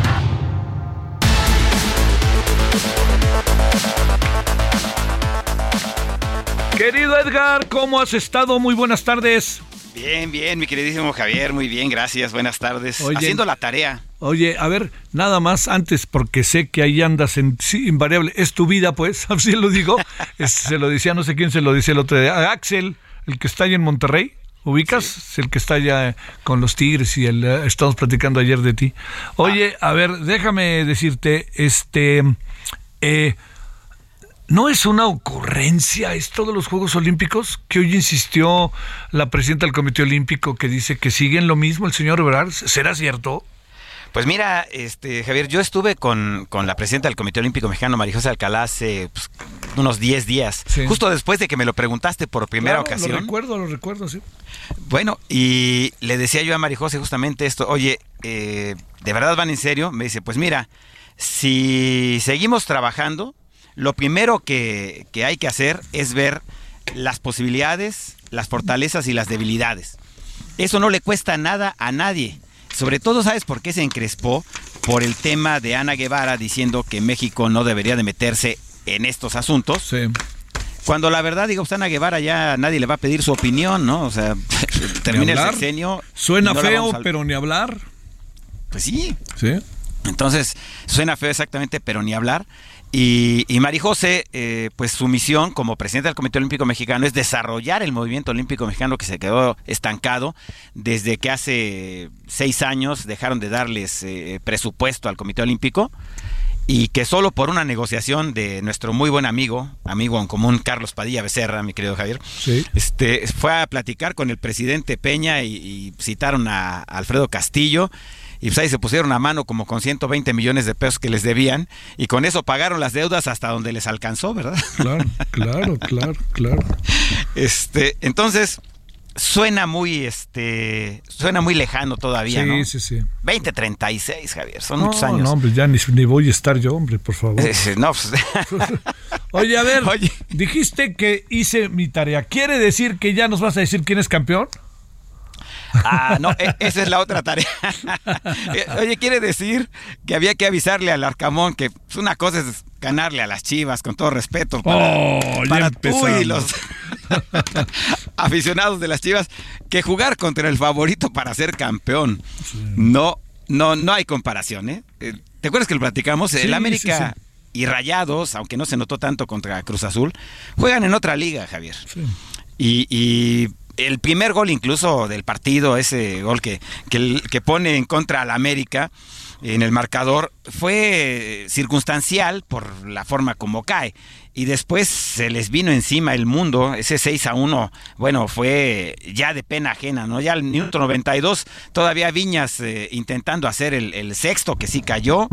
Querido Edgar, ¿cómo has estado? Muy buenas tardes. Bien, bien, mi queridísimo Javier, muy bien, gracias, buenas tardes. Oye, Haciendo la tarea. Oye, a ver, nada más antes, porque sé que ahí andas en sí, invariable. Es tu vida, pues, así lo digo. Es- se lo decía, no sé quién se lo decía el otro día. A Axel, el que está allá en Monterrey. ¿Ubicas? El que está allá con los Tigres y el, eh, estamos platicando ayer de ti. Oye, a ver, déjame decirte, este, eh, ¿no es una ocurrencia esto de los Juegos Olímpicos? Que hoy insistió la presidenta del Comité Olímpico que dice que siguen lo mismo el señor Ebrard. ¿Será cierto? Pues mira, este Javier, yo estuve con, con la presidenta del Comité Olímpico Mexicano, Marijosa Alcalá, hace pues, unos 10 días, Sí. justo después de que me lo preguntaste por primera Claro, ocasión. Lo recuerdo, lo recuerdo, sí. Bueno, y le decía yo a María José justamente esto, oye, eh, ¿de verdad van en serio? Me dice, pues mira, si seguimos trabajando, lo primero que, que hay que hacer es ver las posibilidades, las fortalezas y las debilidades. Eso no le cuesta nada a nadie. Sobre todo, ¿sabes por qué se encrespó? Por el tema de Ana Guevara diciendo que México no debería de meterse en estos asuntos. Cuando la verdad, digo, pues Ana Guevara ya nadie le va a pedir su opinión, ¿no? O sea, termina el sexenio. Suena no feo, a- pero ni hablar. Pues sí. Sí. Entonces, suena feo exactamente, pero ni hablar. Y, y Mari José, eh, pues su misión como presidenta del Comité Olímpico Mexicano es desarrollar el movimiento olímpico mexicano que se quedó estancado desde que hace seis años dejaron de darles eh, presupuesto al Comité Olímpico y que solo por una negociación de nuestro muy buen amigo, amigo en común, Carlos Padilla Becerra, mi querido Javier, Sí. este, fue a platicar con el presidente Peña y, y citaron a Alfredo Castillo. Y pues ahí se pusieron a mano como con 120 millones de pesos que les debían y con eso pagaron las deudas hasta donde les alcanzó, ¿verdad? Claro, claro, claro, claro. Este, entonces suena muy este suena muy lejano todavía, Sí, ¿no? sí, sí. 2036, Javier, son no, muchos años. No, hombre, ya ni, ni voy a estar yo, hombre, por favor. No, pues, Oye, a ver, dijiste que hice mi tarea. ¿Quiere decir que ya nos vas a decir quién es campeón? Ah, no, e- esa es la otra tarea. Eh, Oye, quiere decir que había que avisarle al Arcamón que pues, una cosa es ganarle a las Chivas, con todo respeto, para, Oh, para tú y los aficionados de las Chivas, que jugar contra el favorito para ser campeón. No, no, no hay comparación, ¿eh? Eh, ¿Te acuerdas que lo platicamos? Sí, el América sí, y Rayados, aunque no se notó tanto contra Cruz Azul, juegan en otra liga, Javier. Y, y el primer gol incluso del partido, ese gol que, que, que pone en contra al América en el marcador, fue circunstancial por la forma como cae. Y después se les vino encima el mundo, ese 6 a 1, bueno, fue ya de pena ajena, ¿no? Ya al minuto 92, todavía Viñas eh, intentando hacer el, el sexto que sí cayó.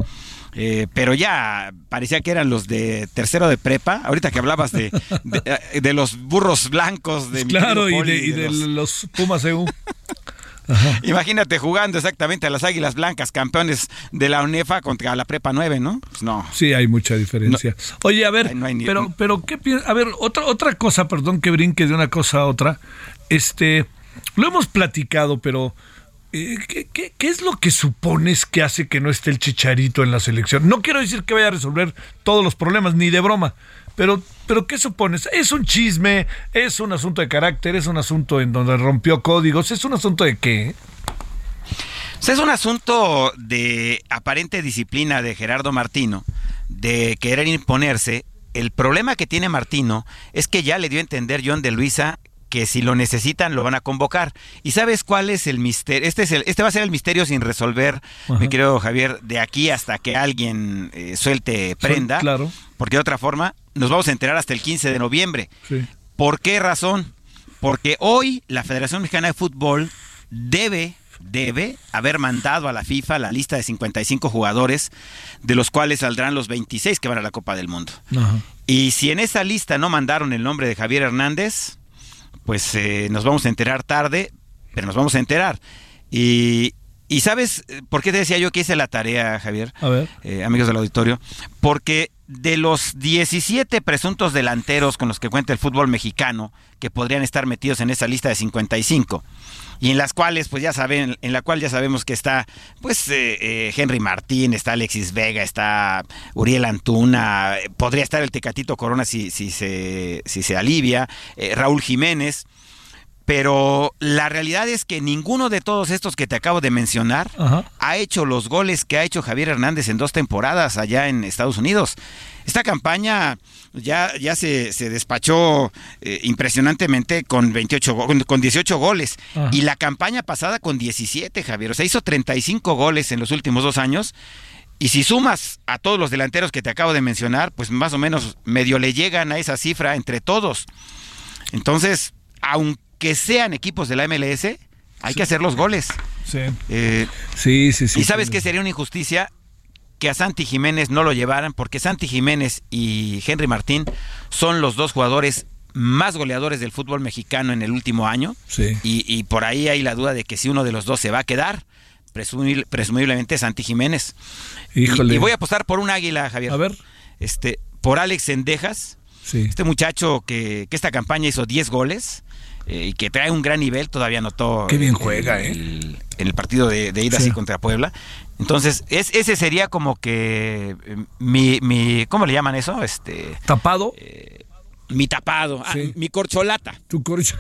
Eh, pero ya parecía que eran los de tercero de prepa. Ahorita que hablabas de, de, eh, de los burros blancos de Claro, y de, y de los- los Pumas EU. Imagínate jugando exactamente a las Águilas Blancas, campeones de la UNEFA contra la Prepa 9, ¿no? Pues no. Sí, hay mucha diferencia. Oye, a ver, Ay, no hay ni- pero, pero ¿qué piensas? A ver, otra, otra cosa, perdón que brinque de una cosa a otra. Este, lo hemos platicado, pero eh, ¿qué, qué, qué es lo que supones que hace que no esté el chicharito en la selección? No quiero decir que vaya a resolver todos los problemas, ni de broma. Pero, pero ¿qué supones? ¿Es un chisme? ¿Es un asunto de carácter? ¿Es un asunto en donde rompió códigos? ¿Es un asunto de qué? O sea, es un asunto de aparente disciplina de Gerardo Martino, de querer imponerse. El problema que tiene Martino es que ya le dio a entender John de Luisa que si lo necesitan lo van a convocar. ¿Y sabes cuál es el misterio? Este, es el, este va a ser el misterio sin resolver, Ajá. mi querido Javier, de aquí hasta que alguien eh, suelte prenda. claro. Porque de otra forma nos vamos a enterar hasta el 15 de noviembre. Sí. ¿Por qué razón? Porque hoy la Federación Mexicana de Fútbol debe, debe haber mandado a la FIFA la lista de 55 jugadores, de los cuales saldrán los 26 que van a la Copa del Mundo. Y si en esa lista no mandaron el nombre de Javier Hernández, pues eh, nos vamos a enterar tarde, pero nos vamos a enterar. Y, y ¿sabes eh, por qué te decía yo que hice la tarea, Javier? A ver. eh, amigos del auditorio, porque de los 17 presuntos delanteros con los que cuenta el fútbol mexicano, que podrían estar metidos en esa lista de 55, y en las cuales, pues ya saben, en la cual ya sabemos que está, pues, eh, eh, Henry Martín, está Alexis Vega, está Uriel Antuna, podría estar el Tecatito Corona si, si, se, si se alivia, eh, Raúl Jiménez, pero la realidad es que ninguno de todos estos que te acabo de mencionar Ajá. ha hecho los goles que ha hecho Javier Hernández en dos temporadas allá en Estados Unidos. Esta campaña ya, ya se, se despachó eh, impresionantemente con 28 go- con, con 18 goles Ajá. y la campaña pasada con 17, Javier. O sea, hizo 35 goles en los últimos dos años. Y si sumas a todos los delanteros que te acabo de mencionar, pues más o menos medio le llegan a esa cifra entre todos. Entonces, aunque sean equipos de la MLS, hay que hacer los goles. Sí. Eh, Sí, sí, sí. ¿Y sabes sí. qué sería una injusticia? que a Santi Jiménez no lo llevaran, porque Santi Jiménez y Henry Martín son los dos jugadores más goleadores del fútbol mexicano en el último año. Sí. Y, y por ahí hay la duda de que si uno de los dos se va a quedar, presumiblemente Santi Jiménez. Y- Híjole. Y, voy a apostar por un águila, Javier. A ver. Este, por Alex Sendejas. Sí. Este muchacho que, que esta campaña hizo 10 goles eh, y que trae un gran nivel, todavía anotó. Qué bien juega, ¿eh? el- En el partido de, de ida Sí. así contra Puebla. Entonces, es, ese sería como que eh, mi, mi. ¿Cómo le llaman eso? Este. ¿Tapado? Mi tapado. ah, mi corcholata. Tu corcho.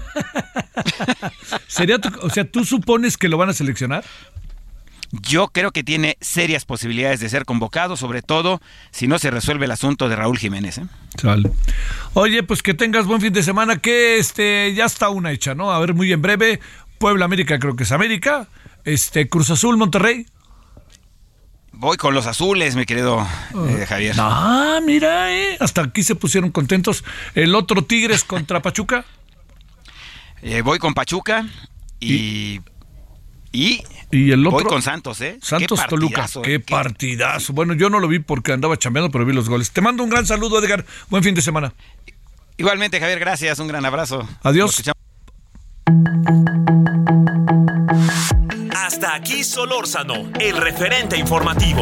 Sería tu- o sea, ¿tú supones que lo van a seleccionar? Yo creo que tiene serias posibilidades de ser convocado, sobre todo si no se resuelve el asunto de Raúl Jiménez. ¿eh? Sale. Oye, pues que tengas buen fin de semana, que este ya está una hecha, ¿no? A ver, muy en breve, Puebla América creo que es América, este Cruz Azul Monterrey. Voy con los azules, mi querido eh, Javier. Ah, mira, eh, hasta aquí se pusieron contentos. El otro Tigres contra Pachuca. Eh, voy con Pachuca y. Y. Y el otro. Voy con Santos, ¿eh? Santos Qué Toluca. partidazo, Qué ¿eh? partidazo. Bueno, yo no lo vi porque andaba chambeando, pero vi los goles. Te mando un gran saludo, Edgar. Buen fin de semana. Igualmente, Javier, gracias. Un gran abrazo. Adiós. Hasta aquí Solórzano, el referente informativo.